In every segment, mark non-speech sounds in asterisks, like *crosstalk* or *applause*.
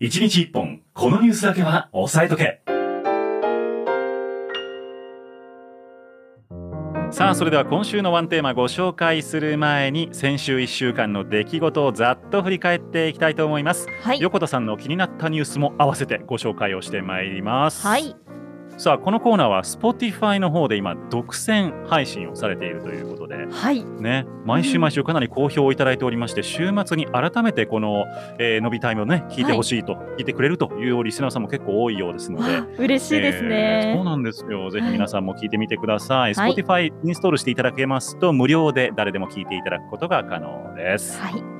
1日1本、このニュースだけは押さえとけ。さあそれでは今週のワンテーマご紹介する前に先週1週間の出来事をざっと振り返っていきたいと思います、はい、横田さんの気になったニュースも合わせてご紹介をしてまいります。はいさあこのコーナーは Spotify の方で今独占配信をされているということで、はい。ね、毎週毎週かなり好評をいただいておりまして、週末に改めてこの、えー、伸びタイムをね聞いてほしいと、はい、聞いてくれるというリスナーさんも結構多いようですので嬉しいですね、えー、そうなんですよ。ぜひ皆さんも聞いてみてください、はい、Spotify インストールしていただけますと無料で誰でも聞いていただくことが可能です。はい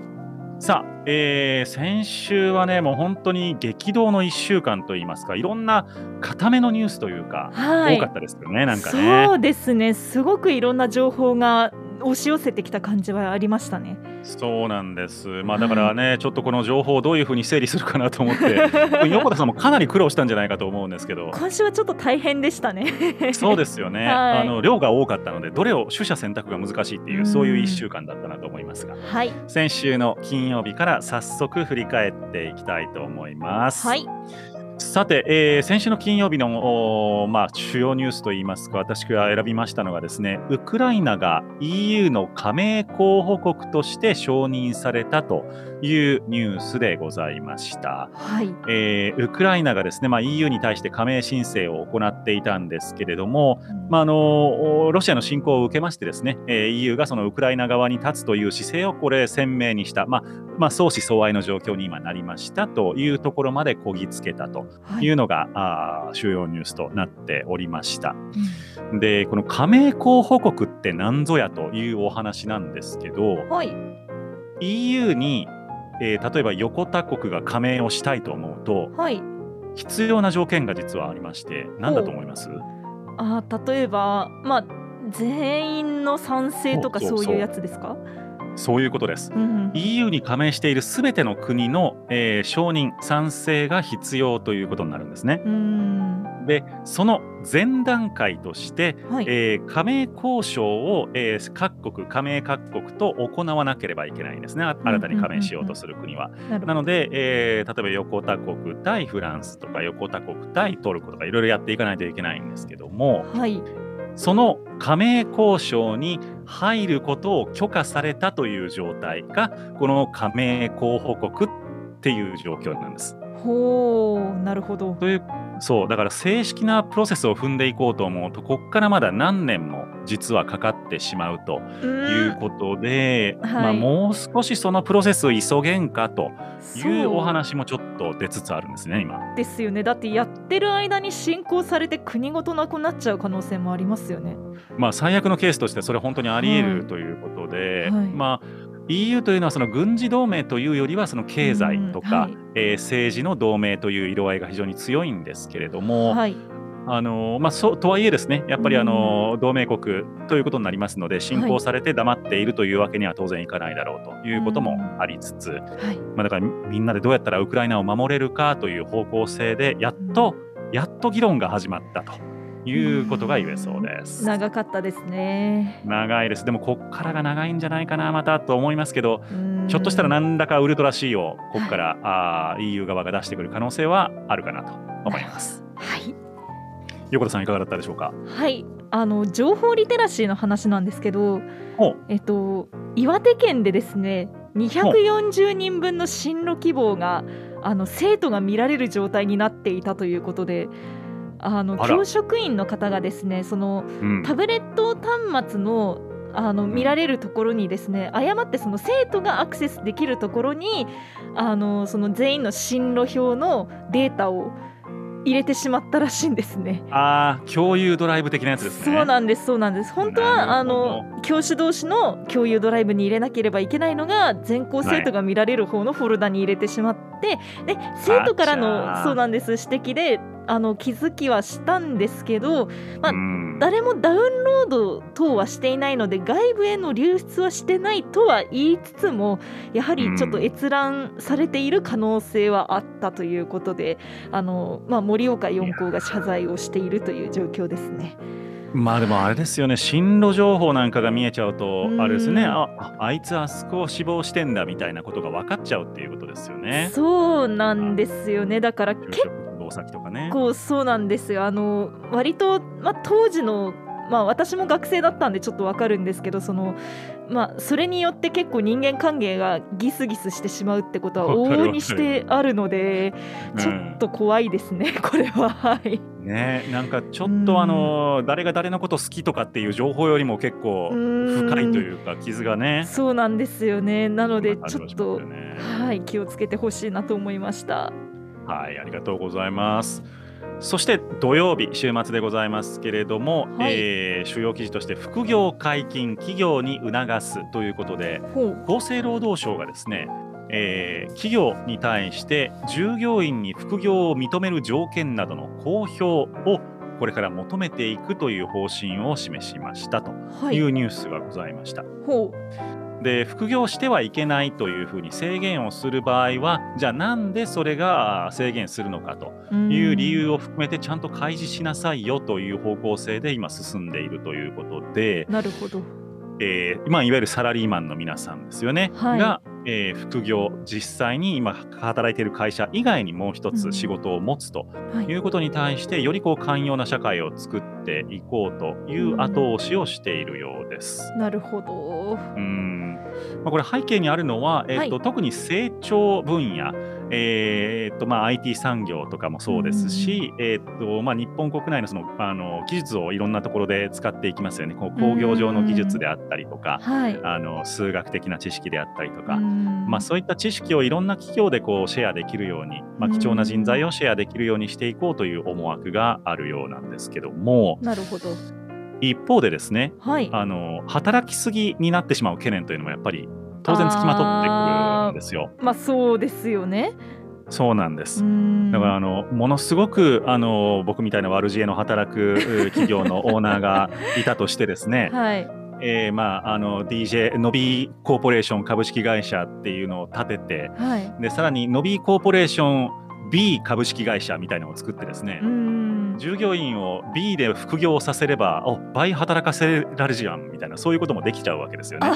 さあ、えー、先週はね、もう本当に激動の1週間といいますか、いろんな固めのニュースというか、はい、多かったですよね、なんかね。そうですね、すごくいろんな情報が押し寄せてきた感じはありましたね。そうなんです。まあだからね、はい、ちょっとこの情報をどういうふうに整理するかなと思って、*laughs* 横田さんもかなり苦労したんじゃないかと思うんですけど。今週はちょっと大変でしたね。そうですよね。*laughs* はい、あの量が多かったので、どれを取捨選択が難しいっていう、そういう1週間だったなと思いますが、はい、先週の金曜日から早速振り返っていきたいと思います。はい。さて、えー、先週の金曜日の、まあ、主要ニュースといいますか、私が選びましたのがですね、ウクライナが EU の加盟候補国として承認されたというニュースでございました。はい。えー、ウクライナがですね、まあ、EU に対して加盟申請を行っていたんですけれども、うん、まあ、あのロシアの侵攻を受けましてですね、えー、EU がそのウクライナ側に立つという姿勢をこれ鮮明にした、まあまあ、相思相愛の状況に今なりましたというところまでこぎつけたとい。うのが、はい、あ主要ニュースとなっておりました。うん、でこの加盟候補国って何ぞやというお話なんですけど、はい、EU にえー、例えば横田国が加盟をしたいと思うと、はい、必要な条件が実はありまして何だと思います？あ例えば、まあ、全員の賛成とかそういうやつですか？そういうことです、うん、EU に加盟しているすべての国の、えー、承認賛成が必要ということになるんですね。でその前段階として、はい、えー、加盟交渉を、えー、各国加盟各国と行わなければいけないんですね。新たに加盟しようとする国は。なので、えー、例えば横田国対フランスとか横田国対トルコとかいろいろやっていかないといけないんですけども、はい、その加盟交渉に入ることを許可されたという状態がこの加盟候補国っていう状況なんです。ほうなるほど。というそうだから正式なプロセスを踏んでいこうと思うとこっからまだ何年も実はかかってしまうということで、はい、まあ、もう少しそのプロセスを急げんかというお話もちょっと出つつあるんですね今。ですよねだってやってる間に進行されて国ごとなくなっちゃう可能性もありますよね。まあ最悪のケースとしてそれ本当にあり得るということで、はいはい、まあ EU というのはその軍事同盟というよりはその経済とか、はい、えー、政治の同盟という色合いが非常に強いんですけれども、はい、あのまあ、そとはいえですねやっぱりあの、同盟国ということになりますので侵攻されて黙っているというわけには当然いかないだろうということもありつつ、はい、まあ、だからみんなでどうやったらウクライナを守れるかという方向性でやっと、やっと議論が始まったと。いうことが言えそうです。長かったですね。長いです。でもこっからが長いんじゃないかなまたと思いますけど、ひょっとしたら何らかウルトラ C をここから、はい、あ EU 側が出してくる可能性はあるかなと思います。はい。横田さんいかがだったでしょうか？はい。あの情報リテラシーの話なんですけど、えっと岩手県でですね、240人分の進路希望があの生徒が見られる状態になっていたということで。あの教職員の方がですねその、うん、タブレット端末のあの見られるところにですね誤ってその生徒がアクセスできるところにあのその全員の進路表のデータを入れてしまったらしいんですね。ああ、共有ドライブ的なやつですね。そうなんです、そうなんです。本当はあの教師同士の共有ドライブに入れなければいけないのが全校生徒が見られる方のフォルダに入れてしまって、で生徒からのそうなんです指摘であの気づきはしたんですけど、まあ、誰もダウンロード等はしていないので外部への流出はしてないとは言いつつもやはりちょっと閲覧されている可能性はあったということであの、まあ、盛岡四校が謝罪をしているという状況ですね。まあでもあれですよね、進路情報なんかが見えちゃうと、あれですね、ああいつあそこを死亡してんだみたいなことが分かっちゃうっていうことですよね。そうなんですよね。だから結先とかね。構そうなんですよ。あの割とまあ当時のまあ私も学生だったんでちょっとわかるんですけどそのまあそれによって結構人間関係がギスギスしてしまうってことは往々にしてあるのでちょっと怖いですね、うん、これは。はい。ねなんかちょっとあの、誰が誰のこと好きとかっていう情報よりも結構深いというか傷がね。そうなんですよね。なのでちょっと、ね、はい気をつけてほしいなと思いましたはいありがとうございます。そして土曜日、週末でございますけれども、はい、えー、主要記事として副業解禁、企業に促すということで、厚生労働省がですね、えー、企業に対して従業員に副業を認める条件などの公表をこれから求めていくという方針を示しましたとい。うニュースがございました。はいで副業してはいけないというふうに制限をする場合はじゃあなんでそれが制限するのかという理由を含めてちゃんと開示しなさいよという方向性で今進んでいるということでなるほど、えーまあ、いわゆるサラリーマンの皆さんですよね、はい、がえー、副業実際に今働いている会社以外にもう一つ仕事を持つとい。うことに対して、よりこう寛容な社会を作っていこうという後押しをしているようです。なるほど。うん、まあ、これ背景にあるのは、えーと、はい、特に成長分野えーとまあ、IT 産業とかもそうですし、えーとまあ、日本国内のそのあの技術をいろんなところで使っていきますよね、こう工業上の技術であったりとか、はい、あの数学的な知識であったりとか、まあ、そういった知識をいろんな企業でこうシェアできるように、まあ、貴重な人材をシェアできるようにしていこうという思惑があるようなんですけども。なるほど。一方でですね、はい、あの働きすぎになってしまう懸念というのもやっぱり当然つきまとってくるんですよ。まあそうですよね。そうなんです。だからあのものすごくあの僕みたいな悪知恵の働く企業のオーナーがいたとしてですね、*laughs* はい、えー、まああの DJ ノビーコーポレーション株式会社っていうのを立てて、はい、でさらにノビーコーポレーション B 株式会社みたいなのを作ってですね、従業員を B で副業させればお倍働かせられるじゃんみたいなそういうこともできちゃうわけですよね。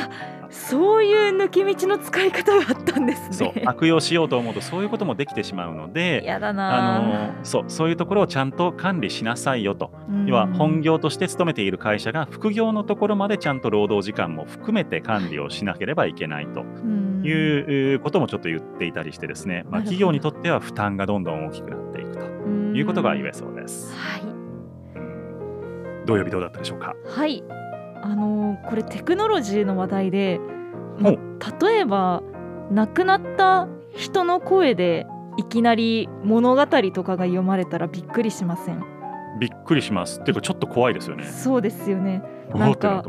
そういう抜け道の使い方があったんですね。そう悪用しようと思うとそういうこともできてしまうのでやだな。あのそうそういうところをちゃんと管理しなさいよと。要は本業として勤めている会社が副業のところまでちゃんと労働時間も含めて管理をしなければいけないと。いうこともちょっと言っていたりしてですね、まあ、企業にとっては負担がどんどん大きくなっていく。ということが言えそうです。はい、土曜日どうだったでしょうか？はい。あのー、これテクノロジーの話題で、ま例えば亡くなった人の声でいきなり物語とかが読まれたらびっくりしません？びっくりします。っていうかちょっと怖いですよね。そうですよね。なんか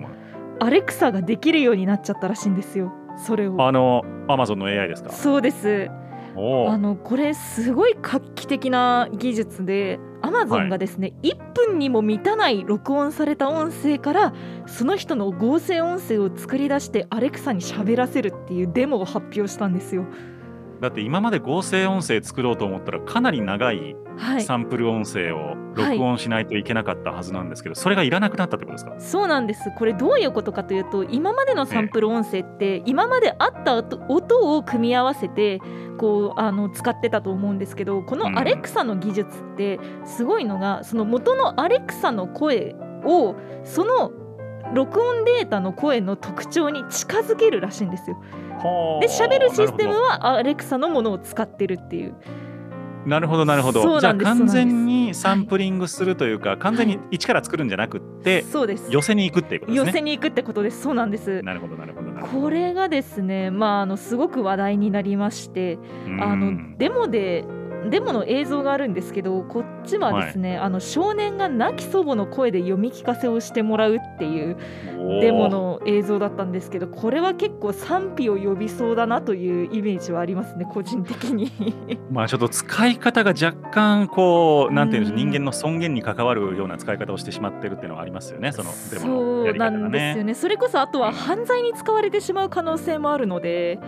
アレクサができるようになっちゃったらしいんですよ。それを。あのアマゾンの AI ですか？そうですあのこれすごい画期的な技術でアマゾンがですね、はい、1分にも満たない録音された音声からその人の合成音声を作り出してアレクサに喋らせるっていうデモを発表したんですよ。だって今まで合成音声作ろうと思ったらかなり長いサンプル音声を録音しないといけなかったはずなんですけど、はい、それがいらなくなったってことですか？そうなんです。これどういうことかというと今までのサンプル音声って今まであった音を組み合わせてこうあの使ってたと思うんですけどこのアレクサの技術ってすごいのが、その元のアレクサの声をその録音データの声の特徴に近づけるらしいんですよ。で喋るシステムはアレクサのものを使ってるっていう。なるほどなるほど。じゃあ完全にサンプリングするというか、はい、完全に一から作るんじゃなくて、そうです。寄せに行くっていうことですね。寄せに行くってことです。そうなんです。なるほどなるほどこれがですねまああのすごく話題になりましてあのデモでデモの映像があるんですけどこっちはですね、はい、あの少年が亡き祖母の声で読み聞かせをしてもらうっていうデモの映像だったんですけどこれは結構賛否を呼びそうだなというイメージはありますね個人的に。*laughs* まあちょっと使い方が若干こうなんていうんでしょう人間の尊厳に関わるような使い方をしてしまってるっていうのはありますよねそのデモのやり方が、ね、そうなんですよね。それこそあとは犯罪に使われてしまう可能性もあるので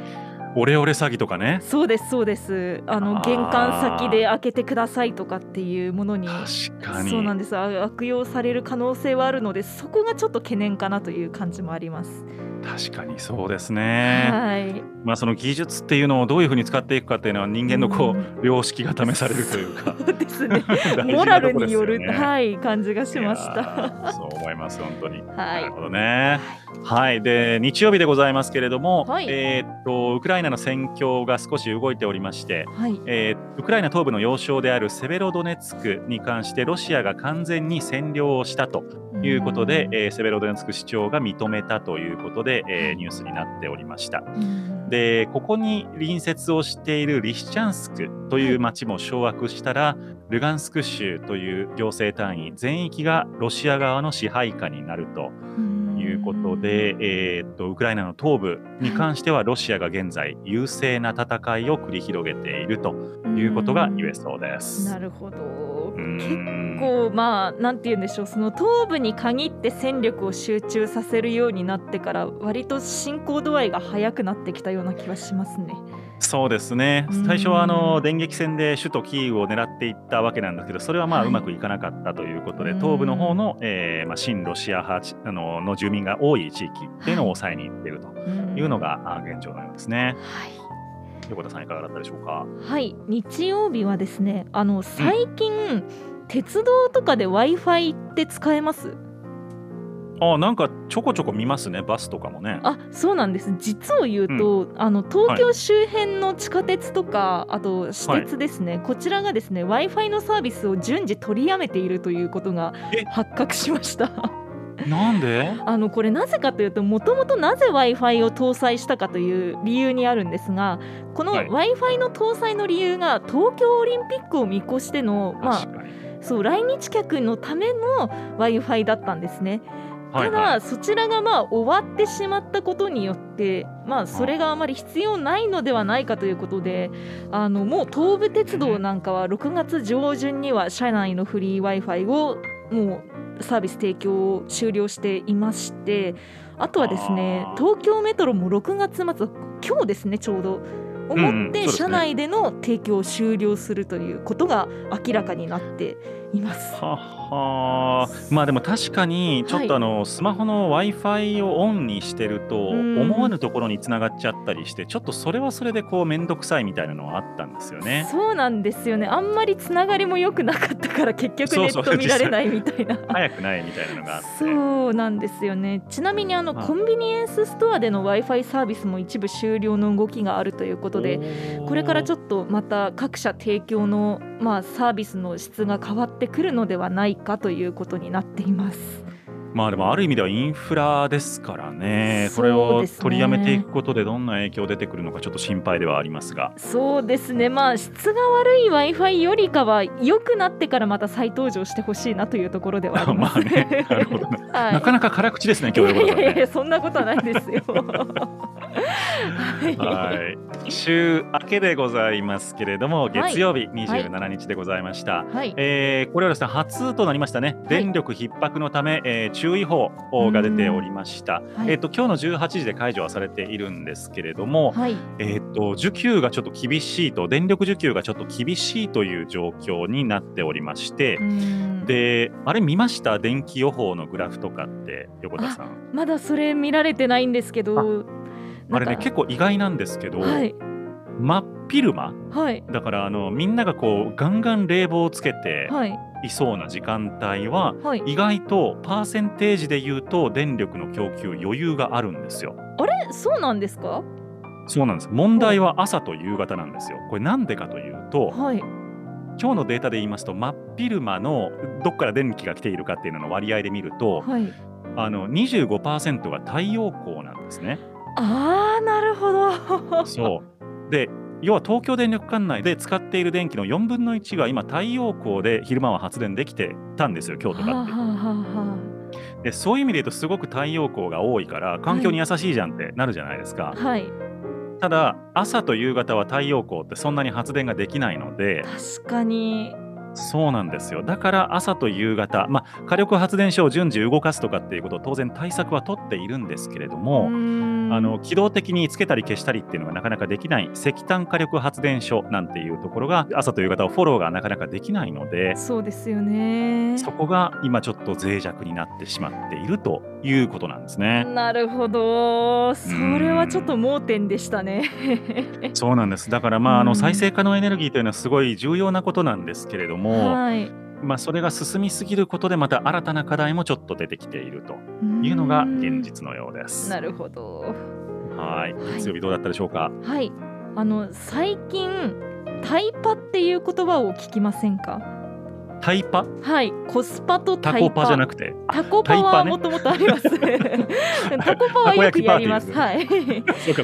オレオレ詐欺とかねそうですそうですあの玄関先で開けてくださいとかっていうものに確かにそうなんです悪用される可能性はあるのでそこがちょっと懸念かなという感じもあります確かにそうですね。はい。まあその技術っていうのをどういうふうに使っていくかっていうのは人間のこう良識が試されるというか。そうですね。*laughs* モラルによるはい感じがしました。そう思います本当に。はい。なるほどね。はい。で日曜日でございますけれども、はい、えっとウクライナの戦況が少し動いておりまして、はい、えー、ウクライナ東部の要衝であるセベロドネツクに関してロシアが完全に占領をしたということで、えー、セベロドネツク市長が認めたということで、えー、ニュースになっておりました。でここに隣接をしているリシチャンスクという町も掌握したら、ルガンスク州という行政単位全域がロシア側の支配下になると。いうことで、えー、っとウクライナの東部に関してはロシアが現在優勢な戦いを繰り広げているということが言えそうです。なるほど。結構まあなんて言うんでしょう。その東部に限って戦力を集中させるようになってから割と進行度合いが速くなってきたような気はしますね。そうですね。最初はあの電撃戦で首都キーウを狙っていったわけなんですけどそれはまあうまくいかなかったということで、はい、東部の方の、えーまあ、親ロシア派あのの住民が多い地域っていうのを抑えにいっているというのが現状のようですね。はい。横田さんいかがだったでしょうか？はい。日曜日はですねあの最近、うん、鉄道とかで w i f i って使えます？あなんかちょこちょこ見ますねバスとかもね。あそうなんです。実を言うと、うん、あの東京周辺の地下鉄とか、はい、あと私鉄ですね、はい、こちらがですね w i f i のサービスを順次取りやめているということが発覚しました。なんで？*laughs* あのこれなぜかというともともとなぜ w i f i を搭載したかという理由にあるんですがこの w i f i の搭載の理由が東京オリンピックを見越しての、まあ、そう来日客のための w i f i だったんですね。ただ、そちらがまあ終わってしまったことによって、まあ、それがあまり必要ないのではないかということであのもう東武鉄道なんかは6月上旬には車内のフリー w i f i をもうサービス提供を終了していましてあとはですね東京メトロも6月末今日ですねちょうど思って社内での提供を終了するということが明らかになっています。はは。まあでも確かにちょっとあの、はい、スマホの w i f i をオンにしてると思わぬところにつながっちゃったりしてちょっとそれはそれでこう面倒くさいみたいなのはあったんですよね。そうなんですよね。あんまりつながりも良くなかったから結局ネット見られないみたいな。早くないみたいなのがあって。そうなんですよね。ちなみにあのコンビニエンスストアでの w i f i サービスも一部終了の動きがあるということでこれからちょっとまた各社提供のまあサービスの質が変わってくるのではないかということになっています。まあでもある意味ではインフラですからね、これを取りやめていくことでどんな影響出てくるのかちょっと心配ではありますが。そうですね。まあ質が悪い w i f i よりかは良くなってからまた再登場してほしいなというところではあります、*laughs* あね。なるほど、ね。*laughs* はい、なかなか辛口ですね今日 *laughs* いやいやいやそんなことはないですよ。はい、週明けでございますけれども、月曜日27日でございました。はい、えー、これはですね、初となりましたね、電力逼迫のため、えー、注意報が出ておりました。えっ、ー、と、今日の18時で解除はされているんですけれども、はい、えっ、と、需給がちょっと厳しいと、電力需給がちょっと厳しいという状況になっておりまして、で、あれ見ました？電気予報のグラフとかって、横田さん。まだそれ見られてないんですけど、あれね結構意外なんですけど、はい、真っ昼間、はい、だからあのみんながこうガンガン冷房をつけていそうな時間帯は、はい、意外とパーセンテージで言うと電力の供給余裕があるんですよ。あれ？そうなんですか？そうなんです。問題は朝と夕方なんですよ。これなんでかというと、はい、今日のデータで言いますと真っ昼間のどこから電気が来ているかっていうのの割合で見ると、はい、あの25%が太陽光なんですね。ああなるほど。そう。で要は東京電力管内で使っている電気の4分の1が今太陽光で昼間は発電できてたんですよ京都がって。でそういう意味で言うとすごく太陽光が多いから環境に優しいじゃんってなるじゃないですか。はい、ただ朝と夕方は太陽光ってそんなに発電ができないので確かにそうなんですよ。だから朝と夕方、まあ、火力発電所を順次動かすとかっていうことを当然対策は取っているんですけれども、あの機動的につけたり消したりっていうのがなかなかできない石炭火力発電所なんていうところが朝と夕方をフォローがなかなかできないのでそうですよね。そこが今ちょっと脆弱になってしまっているということなんですね。なるほど。それはちょっと盲点でしたね。そうなんです。だからまああの再生可能エネルギーというのはすごい重要なことなんですけれども、はいまあ、それが進みすぎることでまた新たな課題もちょっと出てきているというのが現実のようです。なるほど。はい。月曜日どうだったでしょうか？はい。あの最近タイパっていう言葉を聞きませんか？タイパ？はい。コスパとタコパじゃなくて。タコパはもともとあります、*laughs* タコパはよくやります。はい。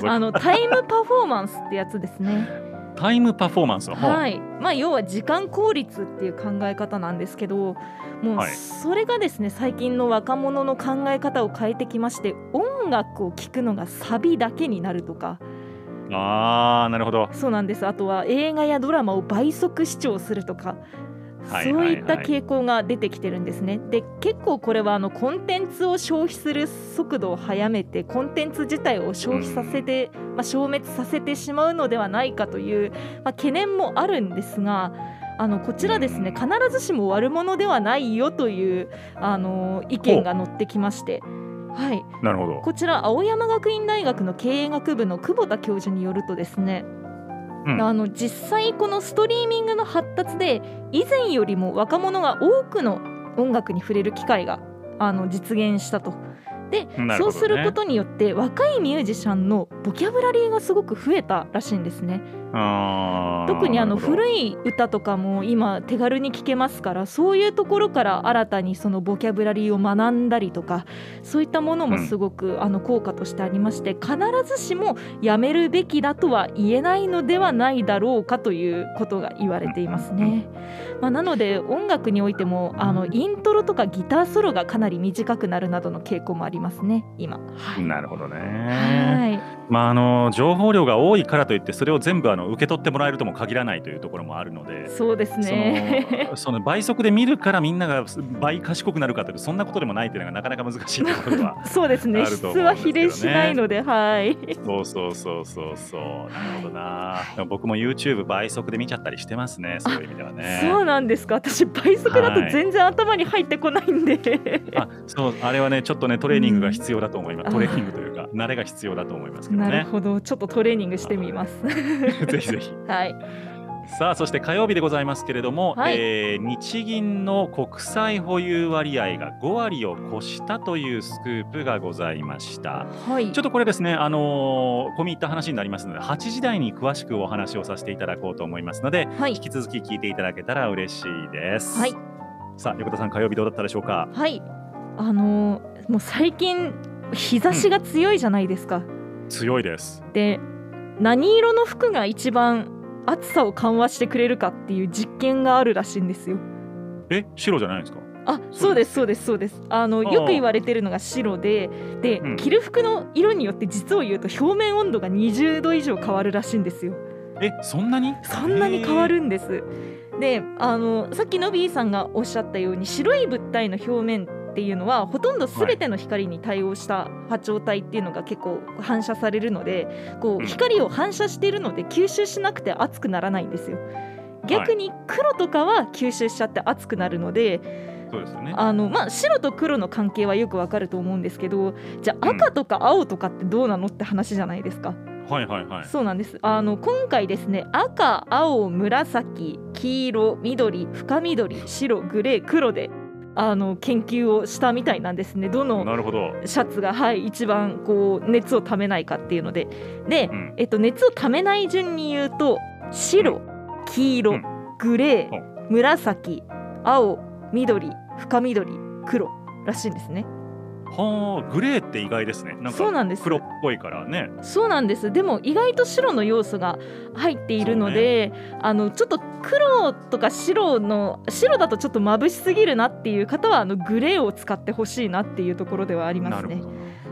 あのタイムパフォーマンスってやつですねタイムパフォーマンスはい。まあ、要は時間効率っていう考え方なんですけどもうそれがですね、最近の若者の考え方を変えてきまして音楽を聴くのがサビだけになるとか。あーなるほど。そうなんです。あとは映画やドラマを倍速視聴するとかそういった傾向が出てきてるんですね。で結構これはあのコンテンツを消費する速度を速めてコンテンツ自体を消費させて、まあ、消滅させてしまうのではないかという、まあ、懸念もあるんですが。あのこちらですね必ずしも悪者ではないよというあの意見が載ってきまして。はい、なるほどこちら青山学院大学の経営学部の久保田教授によるとですねうん、あの実際このストリーミングの発達で以前よりも若者が多くの音楽に触れる機会があの実現したと。で、ね、そうすることによって若いミュージシャンのボキャブラリーがすごく増えたらしいんですね。特にあの古い歌とかも今手軽に聴けますからそういうところから新たにそのボキャブラリーを学んだりとかそういったものもすごくあの効果としてありまして必ずしもやめるべきだとは言えないのではないだろうかということが言われていますね。まあ、なので音楽においてもあのイントロとかギターソロがかなり短くなるなどの傾向もありますね今。はい、なるほどね。はい。まあ、あの情報量が多いからといってそれを全部あの受け取ってもらえるとも限らないというところもあるのでそうですね。その *laughs* 倍速で見るからみんなが倍賢くなるかというとそんなことでもないというのがなかなか難しいところは *laughs* そうですね。質は比例しないのではい。そうそうそうそうそう。なるほどな、僕も YouTube 倍速で見ちゃったりしてますねそういう意味ではね。そうなんですか。私倍速だと全然頭に入ってこないんで、あそうあれはねちょっとねトレーニングが必要だと思います、うん、トレーニングというか慣れが必要だと思いますけどね。なるほど、ちょっとトレーニングしてみます。*laughs* ぜひぜひ。はい。さあそして火曜日でございますけれども、はい、えー、日銀の国債保有割合が5割を超したというスクープがございました、はい、ちょっとこれですねあのー、込み入った話になりますので8時台に詳しくお話をさせていただこうと思いますので、はい、引き続き聞いていただけたら嬉しいです、はい、さあ横田さん火曜日どうだったでしょうか？はい。あのー、もう最近日差しが強いじゃないですか、うん強いです。で何色の服が一番暑さを緩和してくれるかっていう実験があるらしいんですよ。え白じゃないですか？あそうですそうですそうですあのよく言われてるのが白でで、うん、着る服の色によって実を言うと表面温度が20度以上変わるらしいんですよ。えそんなに？そんなに変わるんです。であのさっきのビーさんがおっしゃったように白い物体の表面っていうのはほとんど全ての光に対応した波長帯っていうのが結構反射されるのでこう光を反射しているので吸収しなくて熱くならないんですよ。逆に黒とかは吸収しちゃって熱くなるので、そうですよね。あのまあ、白と黒の関係はよくわかると思うんですけどじゃあ赤とか青とかってどうなのって話じゃないですか。はいはいはい、そうなんです。あの今回ですね赤青紫黄色緑深緑白グレー黒であの研究をしたみたいなんですね。どのシャツが、はい、一番こう熱をためないかっていうので。で、うん、えっと、熱をためない順に言うと白黄色、うん、グレー紫青緑深緑黒らしいんですね。はあグレーって意外ですね。なんか黒っぽいからね。そうなんです。でも意外と白の要素が入っているので、ね、あのちょっと黒とか白の白だとちょっと眩しすぎるなっていう方はあのグレーを使ってほしいなっていうところではありますね。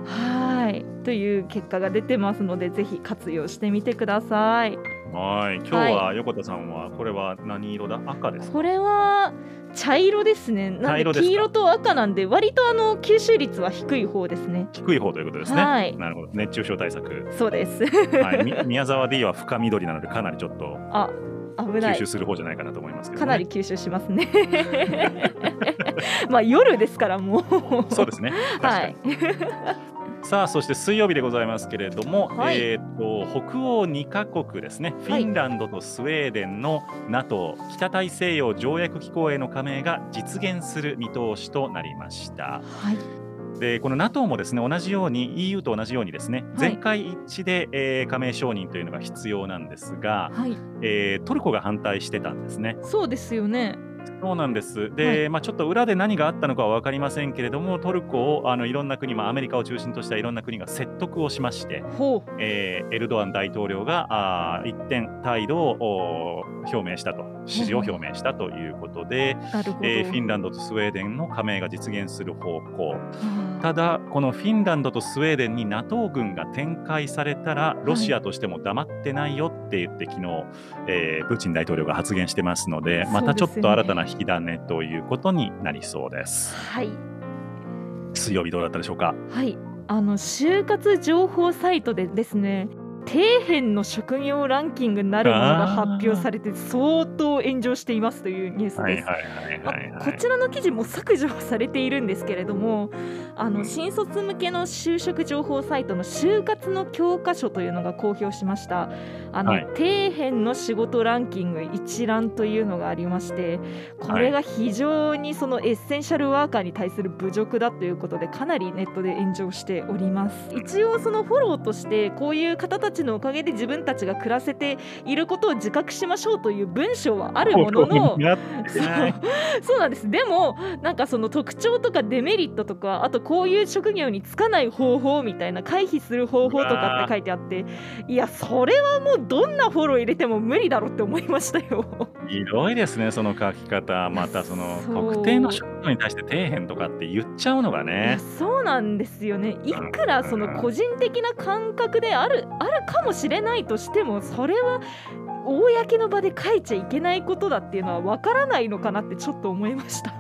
はい。という結果が出てますのでぜひ活用してみてください。はい、今日は横田さんはこれは何色だ？赤ですこれは茶色ですね。なんで黄色と赤なんで割とあの吸収率は低い方ですね。低い方ということですね。はいなるほど。熱中症対策。そうです。はい、み宮沢 D は深緑なのでかなりちょっと *laughs* あ、危ない吸収。する方じゃないかなと思いますけど、ね。かなり吸収しますね。*laughs* まあ夜ですからもう。そうですね。はに。い。さあそして水曜日でございますけれども、はいえっ、と北欧2カ国ですね、フはいィンランドとスウェーデンの NATO 北大西洋条約機構への加盟が実現する見通しとなりました。はい。でこの NATO もですね同じように EU と同じようにですねはい全会一致で、えー加盟承認というのが必要なんですが、はい。えートルコが反対してたんですね。そうですよね。そうなんです。で、まあ、ちょっと裏で何があったのかは分かりませんけれども、トルコをあのいろんな国、まあ、アメリカを中心としたいろんな国が説得をしまして、ほえーエルドアン大統領があー一転態度をお表明したと、支持を表明したということで。*laughs* えーフィンランドとスウェーデンの加盟が実現する方向。はあただ、このフィンランドとスウェーデンに NATO 軍が展開されたら、ロシアとしても黙ってないよって言って、昨日、えープーチン大統領が発言してますので、またちょっと新たな引き金ということになりそうです。はい。水曜日どうだったでしょうか？はい、あの就活情報サイトでですね底辺の職業ランキングなるものが発表されて相当炎上していますというニュースです。こちらの記事も削除されているんですけれどもあの新卒向けの就職情報サイトの就活の教科書というのが公表しました。あの、はい。底辺の仕事ランキング一覧というのがありましてこれが非常にそのエッセンシャルワーカーに対する侮辱だということでかなりネットで炎上しております。一応そのフォローとしてこういう方たちのおかげで自分たちが暮らせていることを自覚しましょうという文章はあるものの。*laughs* *laughs* そうなんですでもなんかその特徴とかデメリットとかあとこういう職業に就かない方法みたいな回避する方法とかって書いてあっていやそれはもうどんなフォロー入れても無理だろって思いましたよ。*laughs* ひどいですね、その書き方。またその特定の職業に対して底辺とかって言っちゃうのがね。そうなんですよねいくらその個人的な感覚であるあるかもしれないとしてもそれは公の場で書いちゃいけないことだっていうのはわからないのかなってちょっと思いました。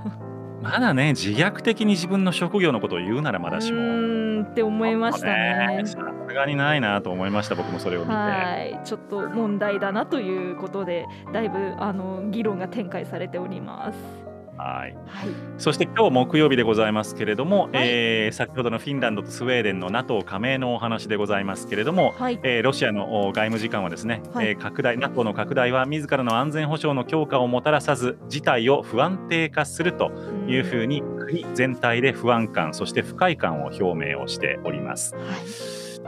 まだね、自虐的に自分の職業のことを言うならまだしうも。ーんって思いましたね。さすがにないなと思いました、僕もそれを見て。はい、ちょっと問題だなということで、だいぶあの議論が展開されております。はい。はい、そして今日木曜日でございますけれども、はい。えー先ほどのフィンランドとスウェーデンの NATO 加盟のお話でございますけれども、はい、えーロシアのお外務次官はですね、はい。えー拡大 NATO の拡大は自らの安全保障の強化をもたらさず事態を不安定化するというふうに国全体で不安感そして不快感を表明をしております。はい、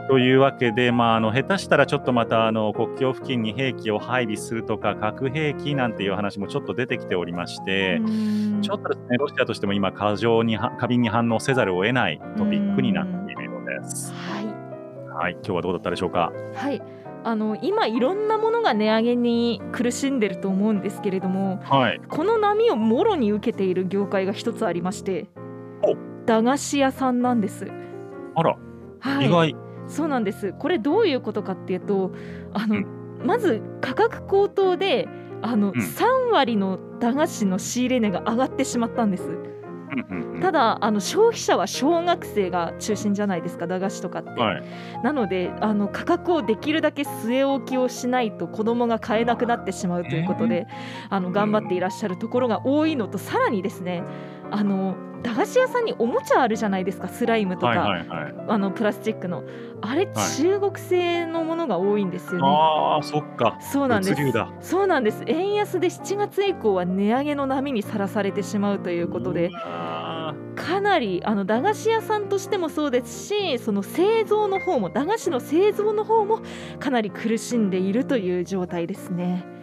というわけで、まあ、あの下手したらちょっとまたあの国境付近に兵器を配備するとか核兵器なんていう話もちょっと出てきておりまして、ちょっとですねロシアとしても今過剰には過敏に反応せざるを得ないトピックになっているようです。ははい、今日はどうだったでしょうか？い、はい、あの今いろんなものが値上げに苦しんでると思うんですけれども、はい、この波をもろに受けている業界が一つありましてお、駄菓子屋さんなんです。あら、はい、意外。そうなんです。これどういうことかっていうと、あの、うまず価格高騰で、あの、うん。3割の駄菓子の仕入れ値が上がってしまったんです。ただあの消費者は小学生が中心じゃないですか駄菓子とかって、はい、なのであの価格をできるだけ据え置きをしないと子供が買えなくなってしまうということで、あの頑張っていらっしゃるところが多いのとさらにですねあの駄菓子屋さんにおもちゃあるじゃないですかスライムとか、はいはいはい。あのプラスチックのあれ、中国製のものが多いんですよね。ああ、そっか。そうなんです。そうなんです円安で7月以降は値上げの波にさらされてしまうということであかなりあの駄菓子屋さんとしてもそうですしその製造の方も駄菓子の製造の方もかなり苦しんでいるという状態ですね。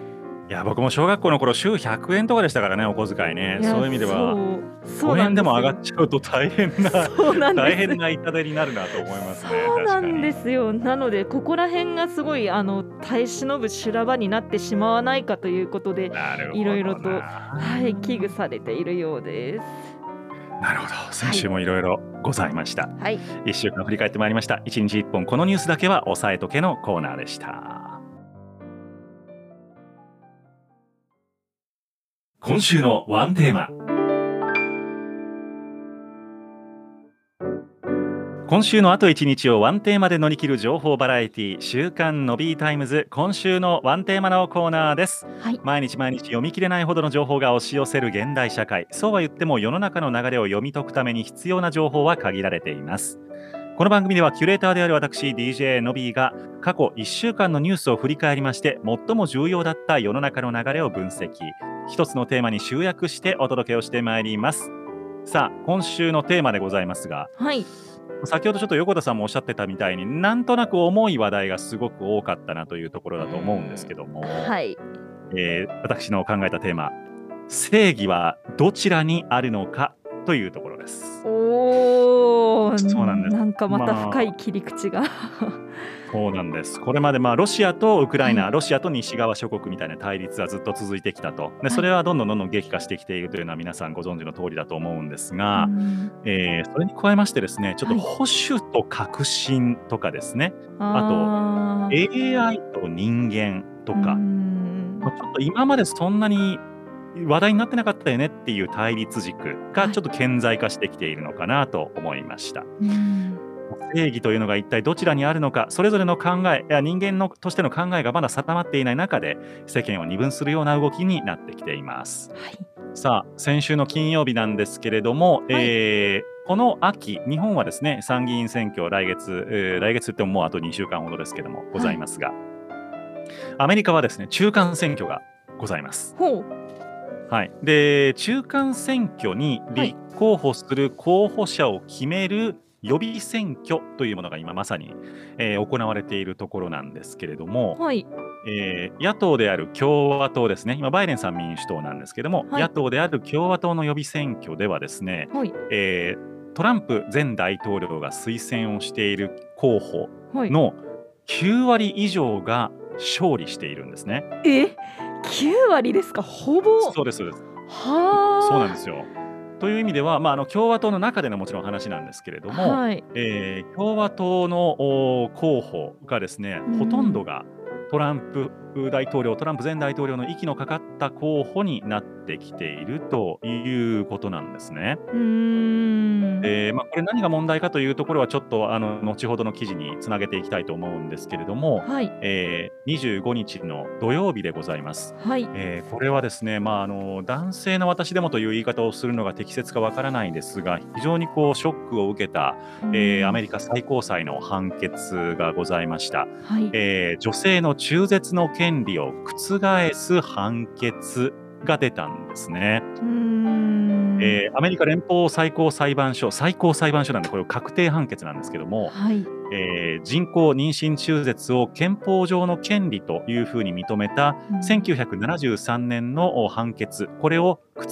ーいや、僕も小学校の頃週100円とかでしたからね、お小遣いね。やそういう意味では、そうそう5円でも上がっっちゃうと大変な、大変な痛手になるなと思いますね。そうなんですすよなのでここら辺がすごいあの耐え忍ぶ修羅場になってしまわないかということで。いろいろとはい、危惧されているようです。なるほど。先週もいろいろございました。はい一週間振り返ってまいりました。一日一本このニュースだけは押さえとけのコーナーでした。今週のワンテーマ。今週のあと1日をワンテーマで乗り切る情報バラエティ週刊 Nobbyタイムズ。今週のワンテーマのコーナーです、はい、毎日毎日読み切れないほどの情報が押し寄せる現代社会。そうは言っても世の中の流れを読み解くために必要な情報は限られていますこの番組ではキュレーターである私 DJ のビーが過去1週間のニュースを振り返りまして最も重要だった世の中の流れを分析。一つのテーマに集約してお届けをしてまいります。さあ今週のテーマでございますが、はい、先ほどちょっと横田さんもおっしゃってたみたいになんとなく重い話題がすごく多かったなというところだと思うんですけども、はい。えー、私の考えたテーマ「正義はどちらにあるのか」というところです。おそうなんです。なんかまた深い切り口が、まあそうなんです。これまでまあロシアとウクライナ、はい、ロシアと西側諸国みたいな対立はずっと続いてきたと。でそれはどんどんどんどん激化してきているというのは皆さんご存知の通りだと思うんですが、えー、それに加えましてですね、ちょっと保守と革新とかですね、はい、あと AI と人間とか、まあ、ちょっと今までそんなに話題になってなかったよねっていう対立軸がちょっと顕在化してきているのかなと思いました。はい正義というのが一体どちらにあるのかそれぞれの考えや人間のとしての考えがまだ定まっていない中で世間を二分するような動きになってきています。はい、さあ先週の金曜日なんですけれども、はい、えーこの秋、日本はですね参議院選挙、来月、えー、来月ってももうあと2週間ほどですけども、ございますが、はい、アメリカはですね中間選挙がございます。はい、で中間選挙に立候補する候補者を決める予備選挙というものが今まさに、えー、行われているところなんですけれども、はい、えー、野党である共和党ですね、今、バイデンさん民主党なんですけれども、はい、野党である共和党の予備選挙ではですね、はい、えー、トランプ前大統領が推薦をしている候補の9割以上が勝利しているんですね。え？9割ですか？ほぼ。そうですそうです。はそうなんですよ。という意味では、まあ、あの共和党の中でのもちろん話なんですけれども、はい、えー、共和党の候補がですね、ほとんどがトランプ大統領、トランプ前大統領の息のかかった候補になってきているということなんですね。えー、まあ、これ何が問題かというところはちょっとあの後ほどの記事につなげていきたいと思うんですけれども、はい、えー、25日の土曜日でございます。はい、えー、これはですね、まあ、あの男性の私でもという言い方をするのが適切かわからないんですが非常にこうショックを受けた、えー、アメリカ最高裁の判決がございました。はい、えー、女性の中絶の権利を覆す判決が出たんですね。えー、アメリカ連邦最高裁判所、最高裁判所なんで、これ確定判決なんですけども、はい、えー、人工妊娠中絶を憲法上の権利というふうに認めた1973年の判決、これを覆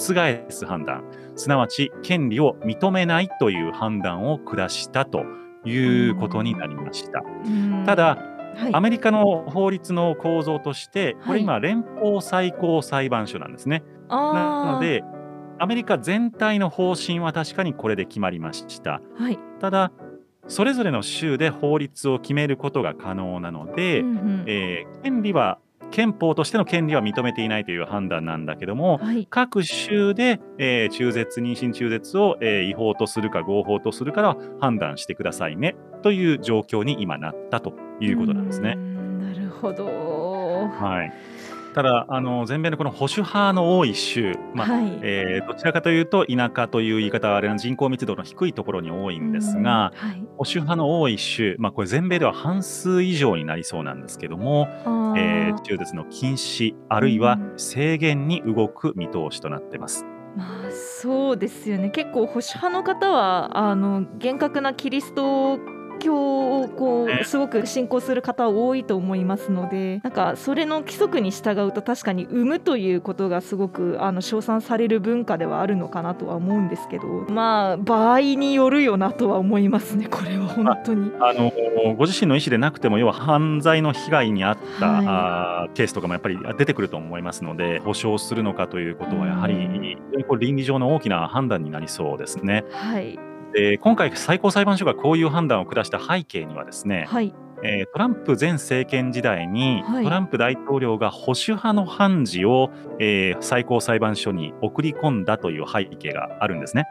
す判断、すなわち権利を認めないという判断を下したということになりました。ただ、はい、アメリカの法律の構造として、これ今、連邦最高裁判所なんですね。なので、アメリカ全体の方針は確かにこれで決まりました。はい、ただ、それぞれの州で法律を決めることが可能なので、うんうん、えー、権利は憲法としての権利は認めていないという判断なんだけども、はい、各州で、えー、中絶、妊娠中絶を、えー、違法とするか合法とするか判断してくださいねという状況に今なったということなんですね。なるほど。はい。ただあの全米のこの保守派の多い州、まあ、はい、えー、どちらかというと田舎という言い方はあれの人口密度の低いところに多いんですが、はい、保守派の多い州、まあ、これ全米では半数以上になりそうなんですけども、えー、中絶の禁止あるいは制限に動く見通しとなってます。まあ、そうですよね結構保守派の方はあの厳格なキリスト教をこうすごく信仰する方多いと思いますのでなんかそれの規則に従うと確かに産むということがすごくあの称賛される文化ではあるのかなとは思うんですけどまあ場合によるよなとは思いますね *laughs* これは本当に。あのご自身の意思でなくても要は犯罪の被害に遭った、はい、あケースとかもやっぱり出てくると思いますので保証するのかということはやはり倫理上の大きな判断になりそうですね。はいで今回、最高裁判所がこういう判断を下した背景にはですね、はい。えー、トランプ前政権時代に、はい、トランプ大統領が保守派の判事を、えー、最高裁判所に送り込んだという背景があるんですね。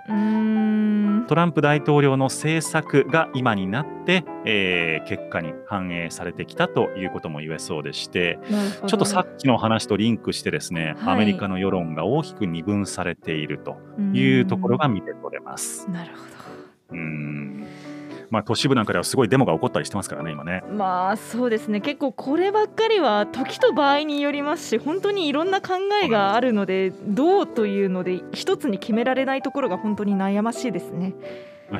トランプ大統領の政策が今になって、えー、結果に反映されてきたということも言えそうでしてちょっとさっきの話とリンクしてですね、はい、アメリカの世論が大きく二分されているというところが見て取れます。なるほどうん。まあ、都市部なんかではすごいデモが起こったりしてますからね、今ね。まあそうですね、結構こればっかりは時と場合によりますし、本当にいろんな考えがあるので、どうというので、一つに決められないところが本当に悩ましいですね。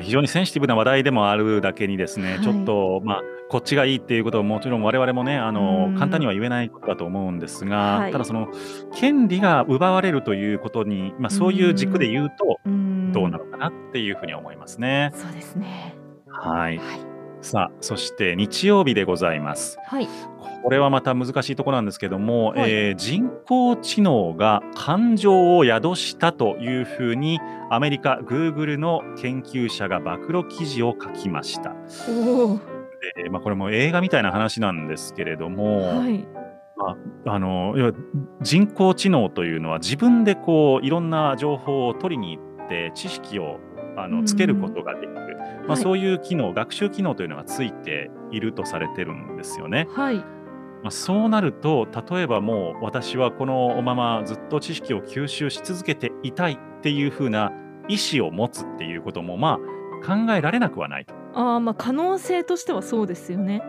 非常にセンシティブな話題でもあるだけにですね、はい、ちょっと、まあ、こっちがいいっていうことはもちろん我々もねあの簡単には言えないことだと思うんですが、はい、ただその権利が奪われるということに、まあ、そういう軸で言うとどうなのかなっていうふうに思いますね。そうですね。はい、はい、さあそして日曜日でございます。はい。これはまた難しいところなんですけども、はい、えー、人工知能が感情を宿したというふうにアメリカグーグルの研究者が暴露記事を書きました。でまあ、これも映画みたいな話なんですけれども、はい。まあ、あの人工知能というのは自分でこういろんな情報を取りに行って知識をあのつけることができる、まあ、そういう機能、学習機能というのがついているとされてるんですよね。はいまあ、そうなると例えばもう私はこのままずっと知識を吸収し続けていたいっていうふうな意思を持つっていうこともまあ考えられなくはないと。あまあ可能性としてはそうですよね。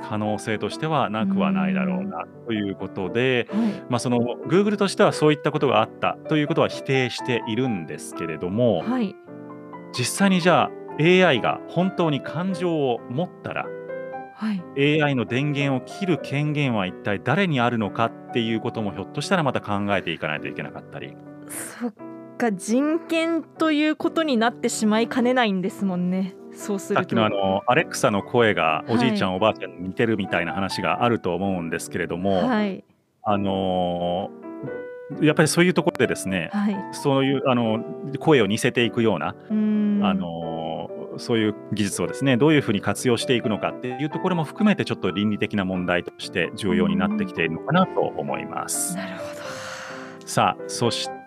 可能性としてはなくはないだろうなということで、はい、まあ、その Google としてはそういったことがあったということは否定しているんですけれども、はい、実際にじゃあ AI が本当に感情を持ったら、はい、AI の電源を切る権限は一体誰にあるのかっていうこともひょっとしたらまた考えていかないといけなかったり。そっか人権ということになってしまいかねないんですもんね。そうするさっきのあのアレクサの声がおじいちゃん、はい、おばあちゃんに似てるみたいな話があると思うんですけれども、はい、あのー、やっぱりそういうところでですね、はい、そういうあの声を似せていくようなあのー、そういう技術をですねどういうふうに活用していくのかっていうところも含めてちょっと倫理的な問題として重要になってきているのかなと思います。なるほど。さあそして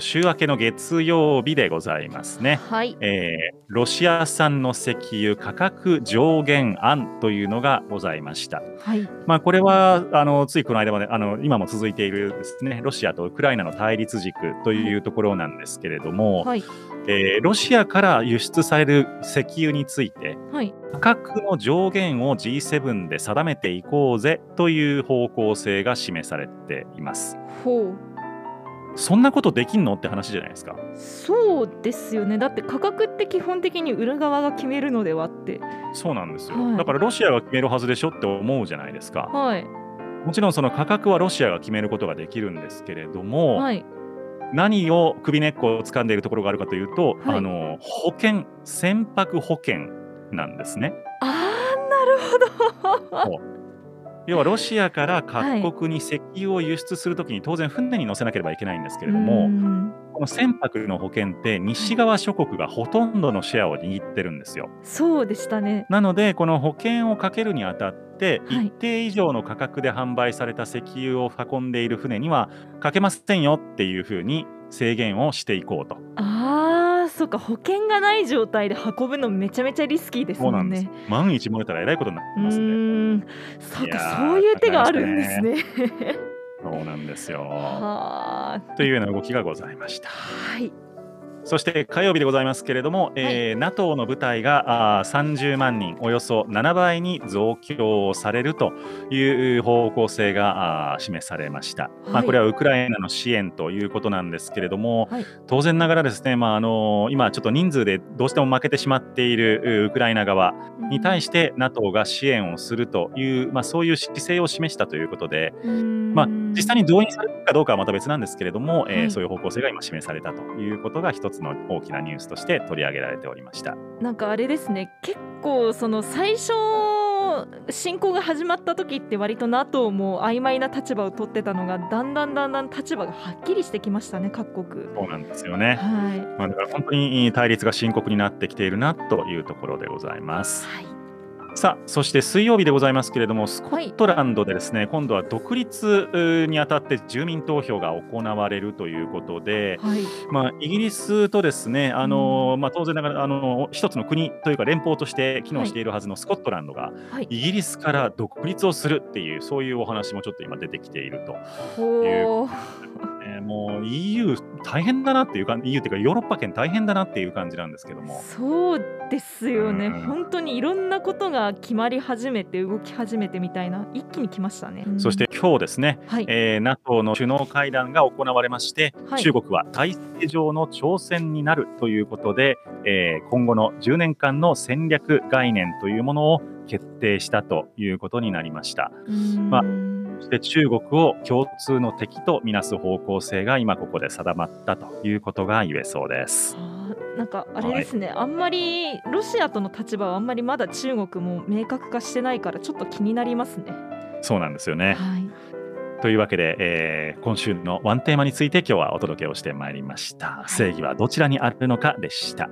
週明けの月曜日でございますね、はい。えー、ロシア産の石油価格上限案というのがございました、はい。まあ、これはあのついこの間まであの今も続いているですねロシアとウクライナの対立軸というところなんですけれども、はい。えー、ロシアから輸出される石油について、はい、価格の上限を G7 で定めていこうぜという方向性が示されています。ほうそんなことできんのって話じゃないですか。そうですよね。だって価格って基本的に売る側が決めるのではって。そうなんですよ、はい、だからロシアが決めるはずでしょって思うじゃないですか。はい。もちろんその価格はロシアが決めることができるんですけれども、はい、何を首根っこを掴んでいるところがあるかというと、はい、あの保険船舶保険なんですね。あーなるほど要はロシアから各国に石油を輸出するときに当然船に乗せなければいけないんですけれども、この船舶の保険って西側諸国がほとんどのシェアを握ってるんですよ。そうでしたね。なのでこの保険をかけるにあたって一定以上の価格で販売された石油を運んでいる船にはかけませんよっていうふうに制限をしていこうと。あそうか保険がない状態で運ぶのめちゃめちゃリスキーですもんね。ん万一漏れたらえらいことになってますね。うんそうかそういう手があるんですね。そうなんですよ。はというような動きがございました。はい。そして火曜日でございますけれども、はい、えー、NATO の部隊があ30万人、およそ7倍に増強されるという方向性があ示されました、はい、まあ、これはウクライナの支援ということなんですけれども、はい、当然ながらですね、まあ、あの今、ちょっと人数でどうしても負けてしまっているウクライナ側に対して NATO が支援をするという、まあ、そういう姿勢を示したということで、まあ、実際に動員されるかどうかはまた別なんですけれども、えー、そういう方向性が今示されたということが一つの大きなニュースとして取り上げられておりました。なんかあれですね。結構その最初侵攻が始まった時って割と NATO も曖昧な立場を取ってたのがだんだんだんだん立場がはっきりしてきましたね各国。そうなんですよね、はい。まあ、だから本当に対立が深刻になってきているなというところでございます。はいさあそして水曜日でございますけれどもスコットランドでですね、はい、今度は独立にあたって住民投票が行われるということで、はい、まあ、イギリスとですねあの、うん、まあ、当然ながらあの一つの国というか連邦として機能しているはずのスコットランドが、はい、イギリスから独立をするっていうそういうお話もちょっと今出てきているという。ね、もう EU 大変だなっていうか EU っていうかヨーロッパ圏大変だなっていう感じなんですけども。そうですよね、うん、本当にいろんなことが決まり始めて動き始めてみたいな一気に来ましたね、うん、そして今日ですね、はい。えー、NATO の首脳会談が行われまして、はい、中国は体制上の挑戦になるということで、えー、今後の10年間の戦略概念というものを決定したということになりました。まあそして中国を共通の敵とみなす方向性が今ここで定まったということが言えそうです。なんかあれですね、はい、あんまりロシアとの立場はあんまりまだ中国も明確化してないからちょっと気になりますね。そうなんですよね。はい、というわけで、えー、今週のワンテーマについて今日はお届けをしてまいりました。はい、正義はどちらにあるのかでした。